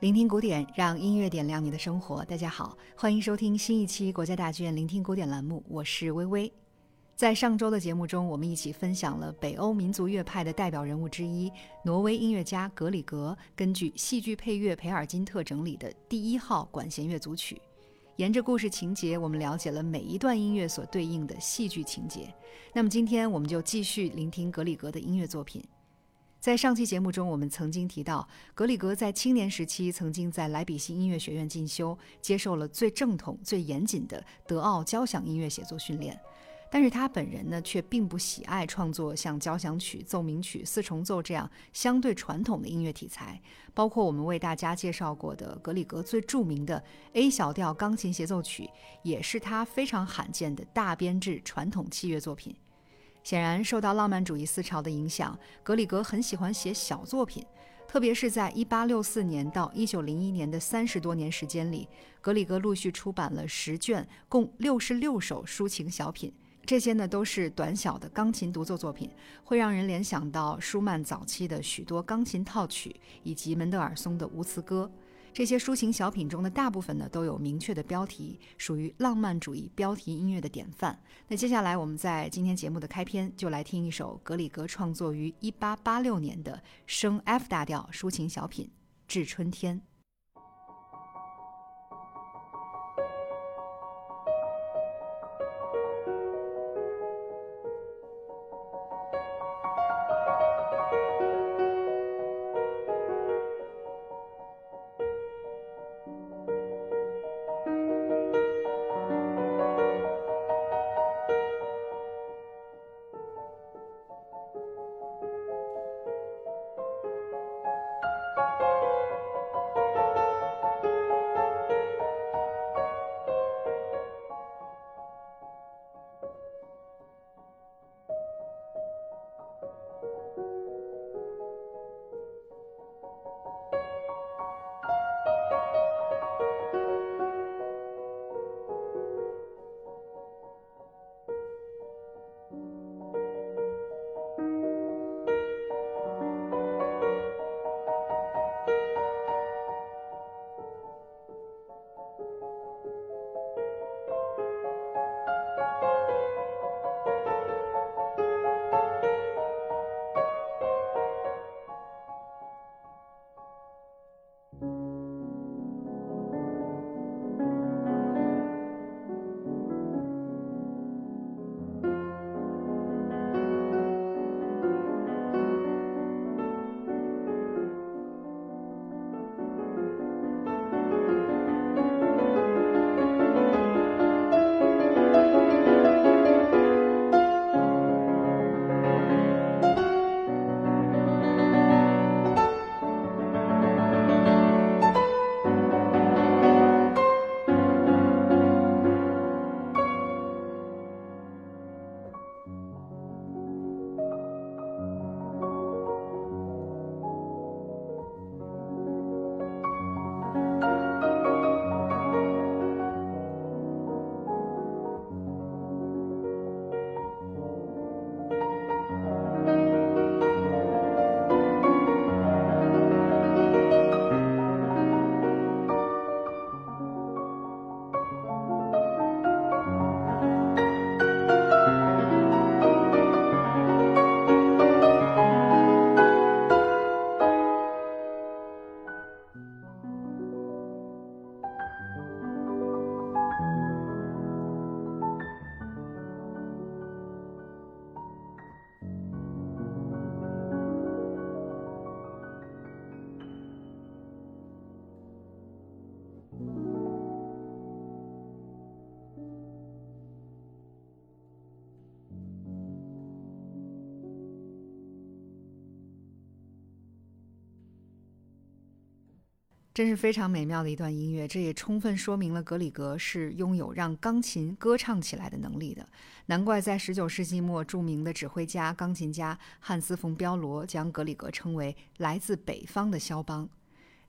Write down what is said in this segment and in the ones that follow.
聆听古典，让音乐点亮你的生活。大家好，欢迎收听新一期国家大剧院聆听古典栏目，我是微微。在上周的节目中，我们一起分享了北欧民族乐派的代表人物之一——挪威音乐家格里格根据戏剧配乐培尔金特整理的第一号管弦乐组曲。沿着故事情节，我们了解了每一段音乐所对应的戏剧情节。那么今天，我们就继续聆听格里格的音乐作品。在上期节目中，我们曾经提到，格里格在青年时期曾经在莱比锡音乐学院进修，接受了最正统、最严谨的德奥交响音乐写作训练。但是他本人呢，却并不喜爱创作像交响曲、奏鸣曲、四重奏这样相对传统的音乐题材。包括我们为大家介绍过的格里格最著名的 A 小调钢琴协奏曲，也是他非常罕见的大编制传统器乐作品。显然，受到浪漫主义思潮的影响，格里格很喜欢写小作品。特别是在1864年到1901年的三十多年时间里，格里格陆续出版了十卷，共66首抒情小品。这些呢都是短小的钢琴独奏作品，会让人联想到舒曼早期的许多钢琴套曲，以及门德尔松的无词歌。这些抒情小品中的大部分呢，都有明确的标题，属于浪漫主义标题音乐的典范。那接下来，我们在今天节目的开篇就来听一首格里格创作于1886年的升 F 大调抒情小品《致春天》。真是非常美妙的一段音乐，这也充分说明了格里格是拥有让钢琴歌唱起来的能力的。难怪在十九世纪末，著名的指挥家、钢琴家汉斯·冯·彪罗将格里格称为来自北方的肖邦。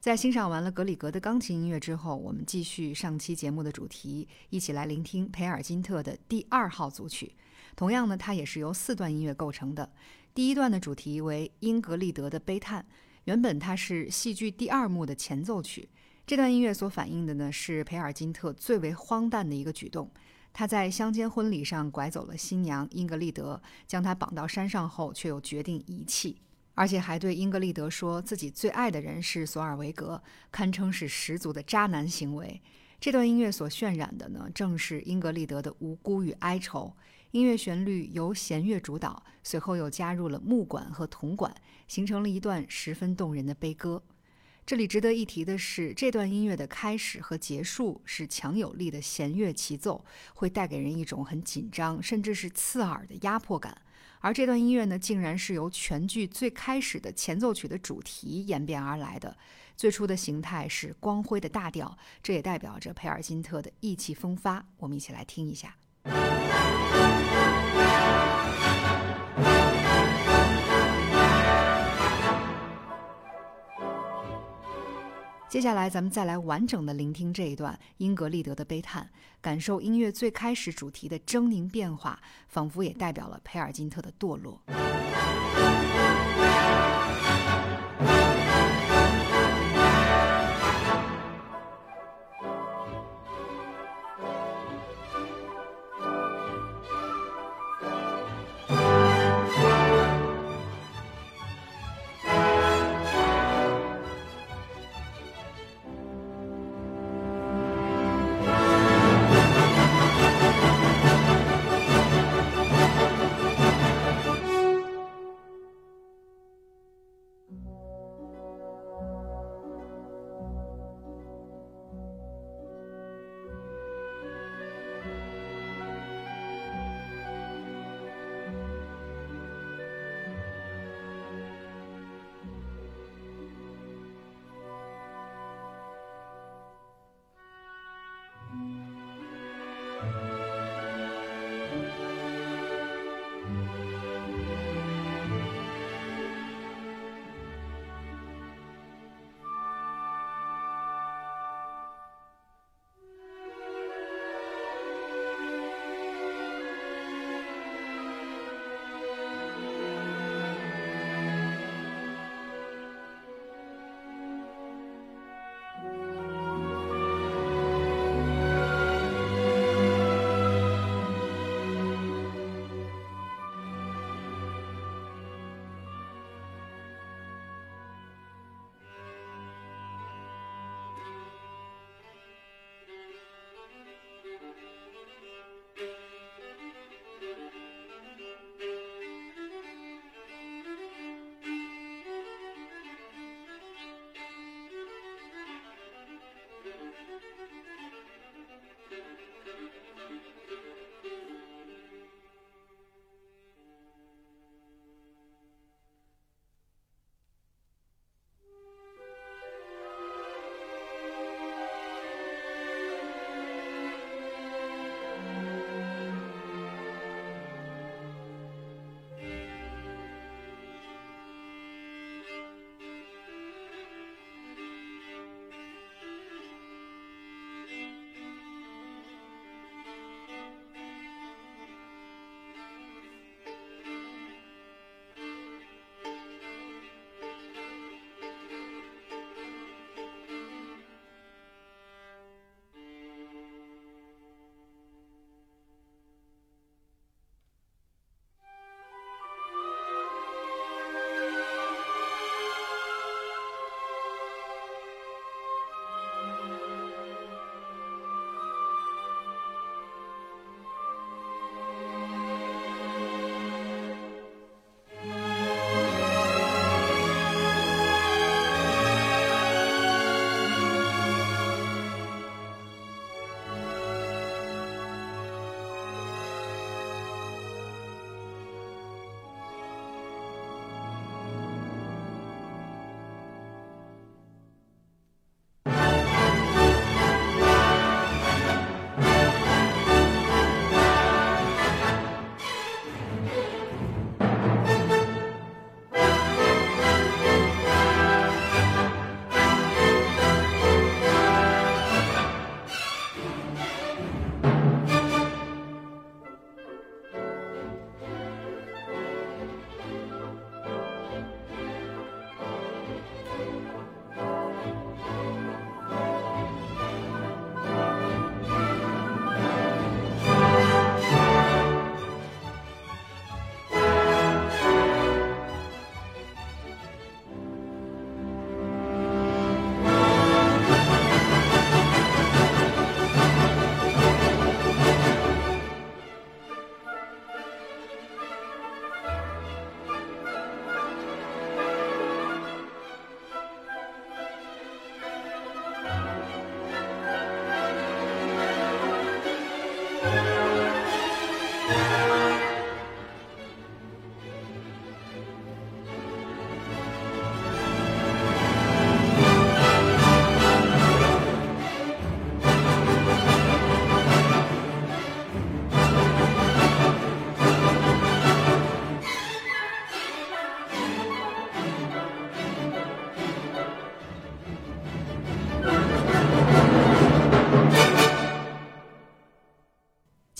在欣赏完了格里格的钢琴音乐之后，我们继续上期节目的主题，一起来聆听培尔金特的第二号组曲。同样呢，它也是由四段音乐构成的。第一段的主题为英格丽德的悲叹。原本它是戏剧第二幕的前奏曲。这段音乐所反映的呢，是培尔金特最为荒诞的一个举动。他在乡间婚礼上拐走了新娘英格丽德，将她绑到山上后，却又决定遗弃，而且还对英格丽德说自己最爱的人是索尔维格，堪称是十足的渣男行为。这段音乐所渲染的呢，正是英格丽德的无辜与哀愁。音乐旋律由弦乐主导，随后又加入了木管和铜管，形成了一段十分动人的悲歌。这里值得一提的是，这段音乐的开始和结束是强有力的弦乐齐奏，会带给人一种很紧张，甚至是刺耳的压迫感。而这段音乐呢，竟然是由全剧最开始的前奏曲的主题演变而来的。最初的形态是光辉的大调，这也代表着培尔金特的意气风发。我们一起来听一下。接下来，咱们再来完整的聆听这一段英格丽德的悲叹，感受音乐最开始主题的狰狞变化，仿佛也代表了佩尔金特的堕落。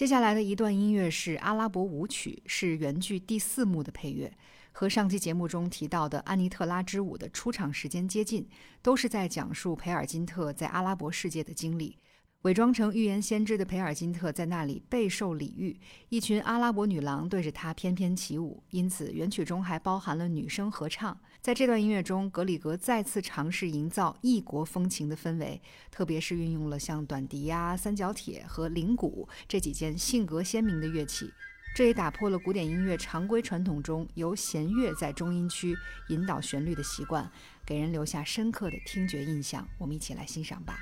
接下来的一段音乐是阿拉伯舞曲，是原剧第四幕的配乐，和上期节目中提到的安妮特拉之舞的出场时间接近，都是在讲述培尔金特在阿拉伯世界的经历。伪装成预言先知的培尔金特在那里备受礼遇，一群阿拉伯女郎对着他翩翩起舞，因此原曲中还包含了女声合唱。在这段音乐中，格里格再次尝试营造异国风情的氛围，特别是运用了像短笛呀、三角铁和铃鼓这几件性格鲜明的乐器，这也打破了古典音乐常规传统中由弦乐在中音区引导旋律的习惯，给人留下深刻的听觉印象。我们一起来欣赏吧。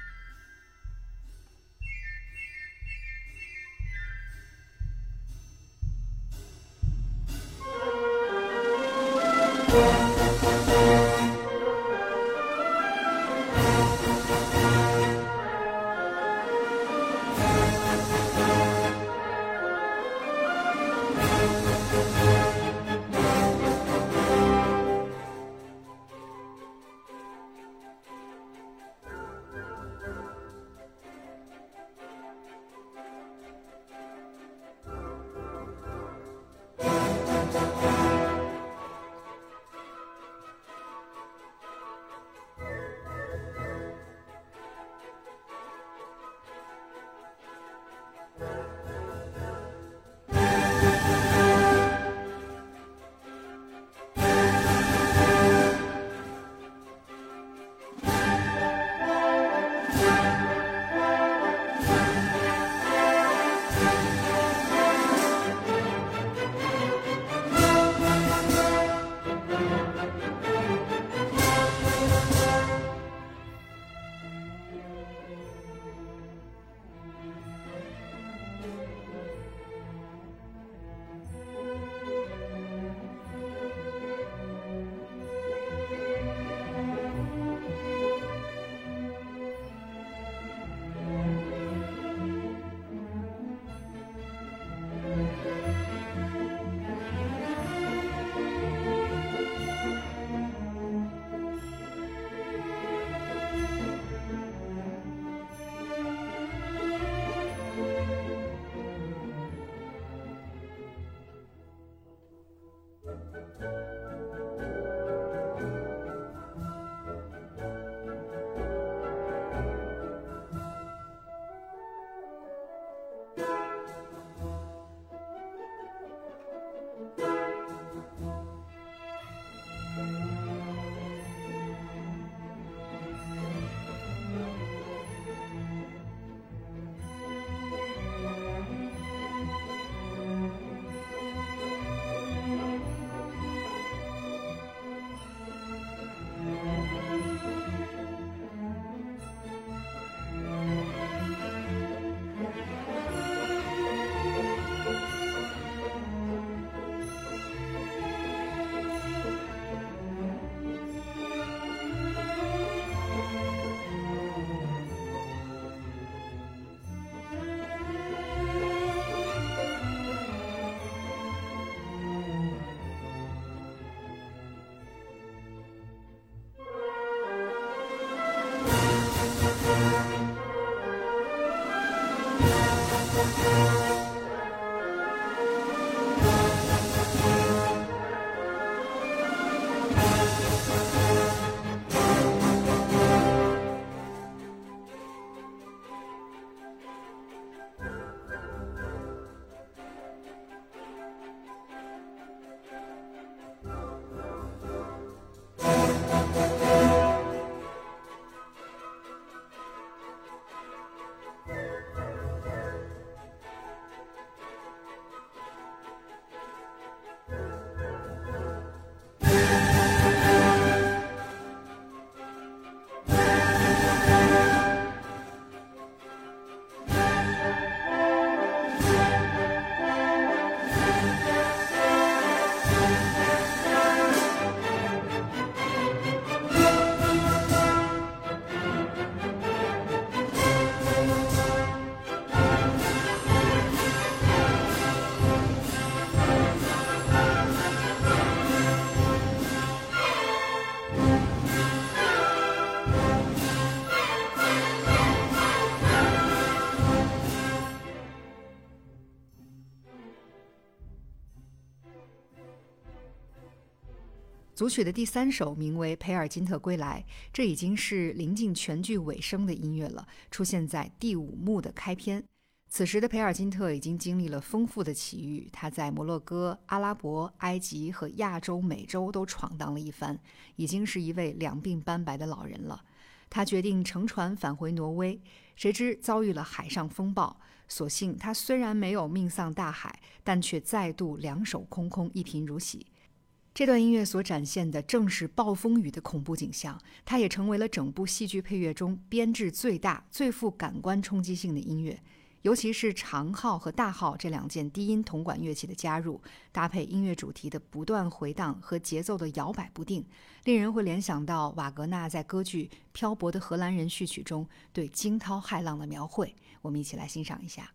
组曲的第三首名为《培尔金特归来》，这已经是临近全剧尾声的音乐了，出现在第五幕的开篇。此时的培尔金特已经经历了丰富的奇遇，他在摩洛哥、阿拉伯、埃及和亚洲、美洲都闯荡了一番，已经是一位两鬓斑白的老人了。他决定乘船返回挪威，谁知遭遇了海上风暴。所幸他虽然没有命丧大海，但却再度两手空空，一贫如洗。这段音乐所展现的正是暴风雨的恐怖景象，它也成为了整部戏剧配乐中编制最大、最富感官冲击性的音乐。尤其是长号和大号这两件低音铜管乐器的加入，搭配音乐主题的不断回荡和节奏的摇摆不定，令人会联想到瓦格纳在歌剧《漂泊的荷兰人》序曲中对惊涛骇浪的描绘。我们一起来欣赏一下。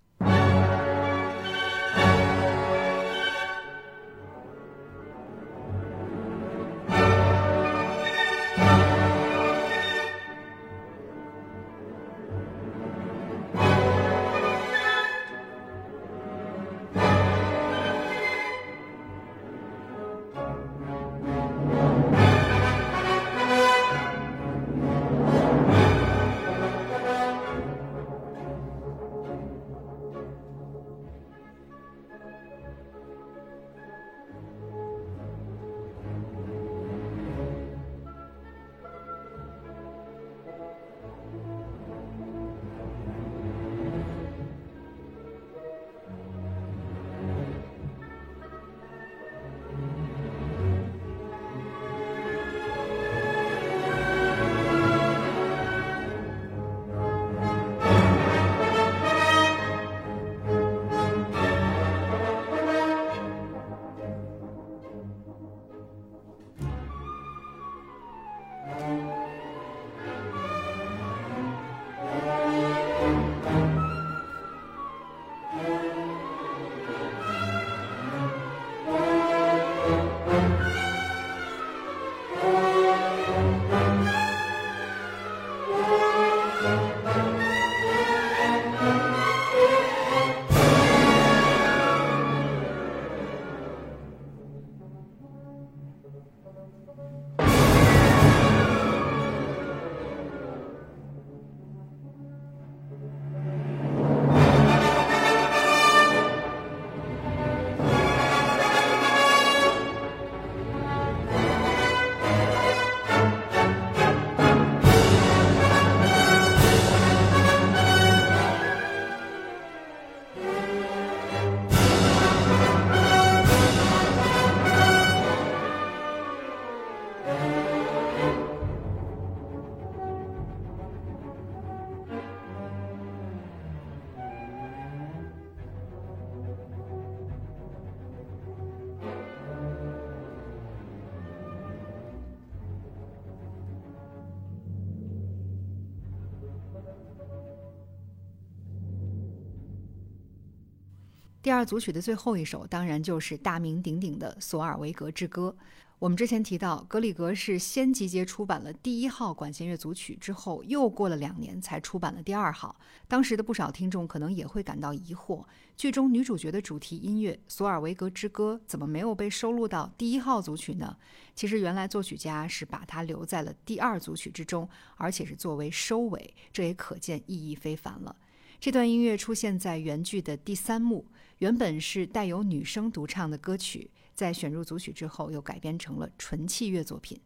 第二组曲的最后一首，当然就是大名鼎鼎的《索尔维格之歌》。我们之前提到，格里格是先集结出版了第一号管弦乐组曲，之后又过了两年才出版了第二号。当时的不少听众可能也会感到疑惑：剧中女主角的主题音乐《索尔维格之歌》怎么没有被收录到第一号组曲呢？其实，原来作曲家是把它留在了第二组曲之中，而且是作为收尾，这也可见意义非凡了。这段音乐出现在原剧的第三幕。原本是带有女声独唱的歌曲，在选入组曲之后，又改编成了纯器乐作品。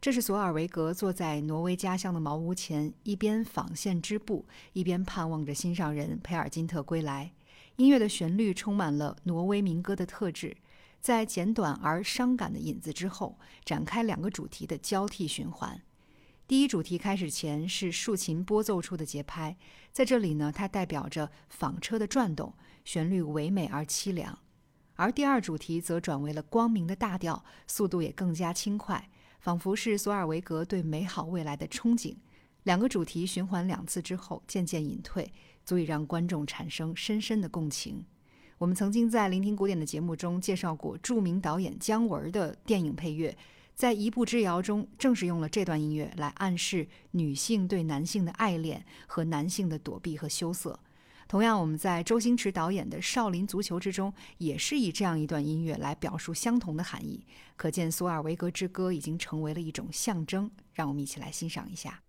这是索尔维格坐在挪威家乡的茅屋前，一边纺线织布，一边盼望着心上人培尔金特归来。音乐的旋律充满了挪威民歌的特质，在简短而伤感的引子之后，展开两个主题的交替循环。第一主题开始前是竖琴拨奏出的节拍，在这里呢，它代表着纺车的转动。旋律唯美而凄凉，而第二主题则转为了光明的大调，速度也更加轻快，仿佛是索尔维格对美好未来的憧憬。两个主题循环两次之后，渐渐隐退，足以让观众产生深深的共情。我们曾经在聆听古典的节目中介绍过著名导演姜文的电影配乐，在《一步之遥》中，正是用了这段音乐来暗示女性对男性的爱恋和男性的躲避和羞涩。同样，我们在周星驰导演的《少林足球》之中，也是以这样一段音乐来表述相同的含义。可见，索尔维格之歌已经成为了一种象征。让我们一起来欣赏一下。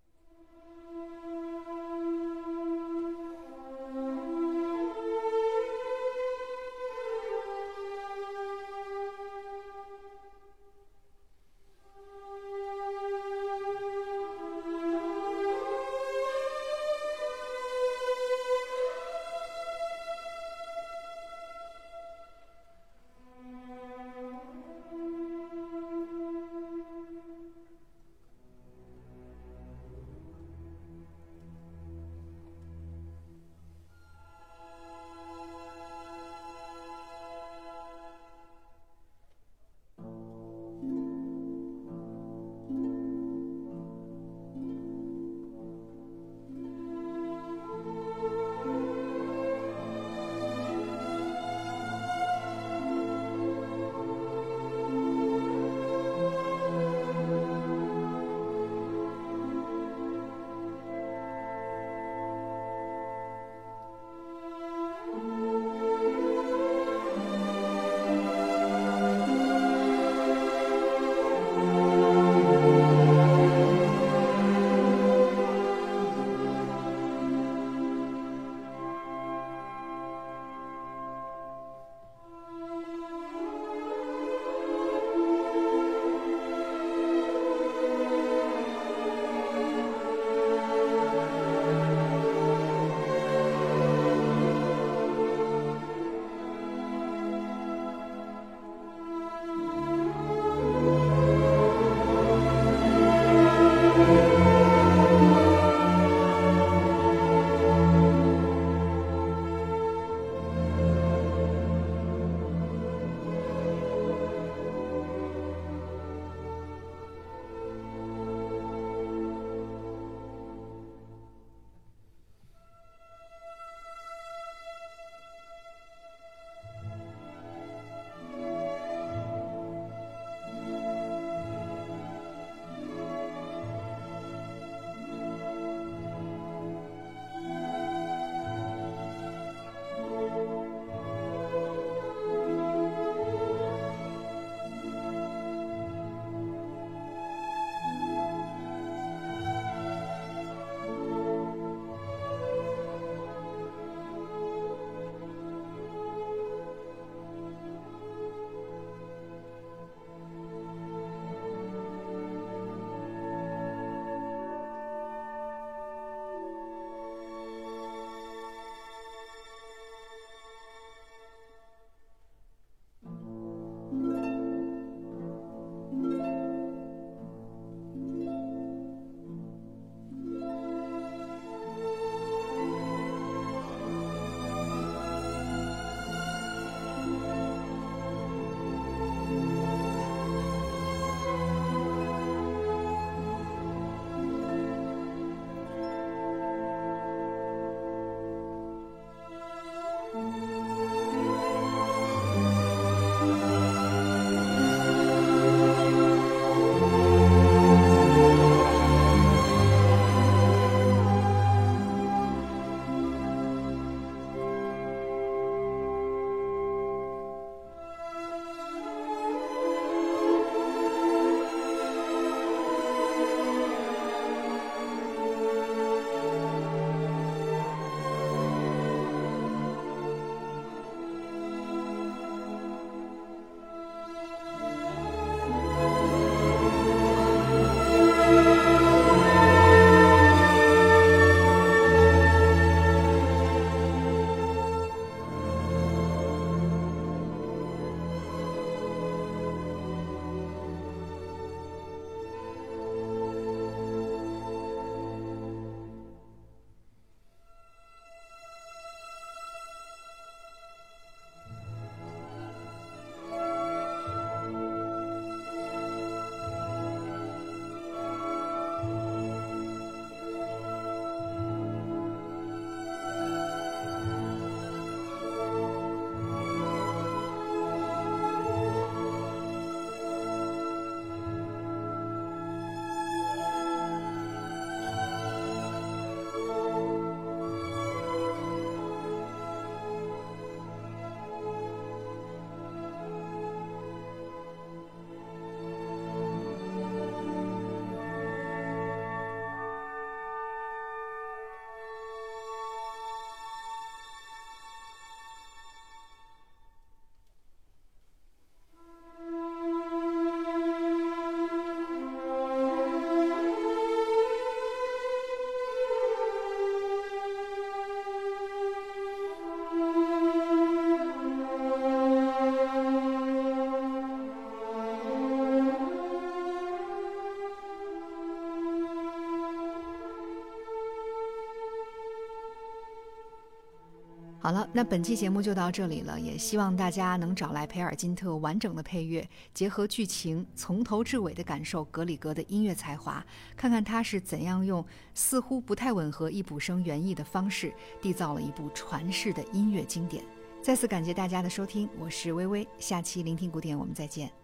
好了，那本期节目就到这里了，也希望大家能找来培尔金特完整的配乐，结合剧情，从头至尾的感受格里格的音乐才华，看看他是怎样用似乎不太吻合易卜生原意的方式，缔造了一部传世的音乐经典。再次感谢大家的收听，我是微微，下期聆听古典，我们再见。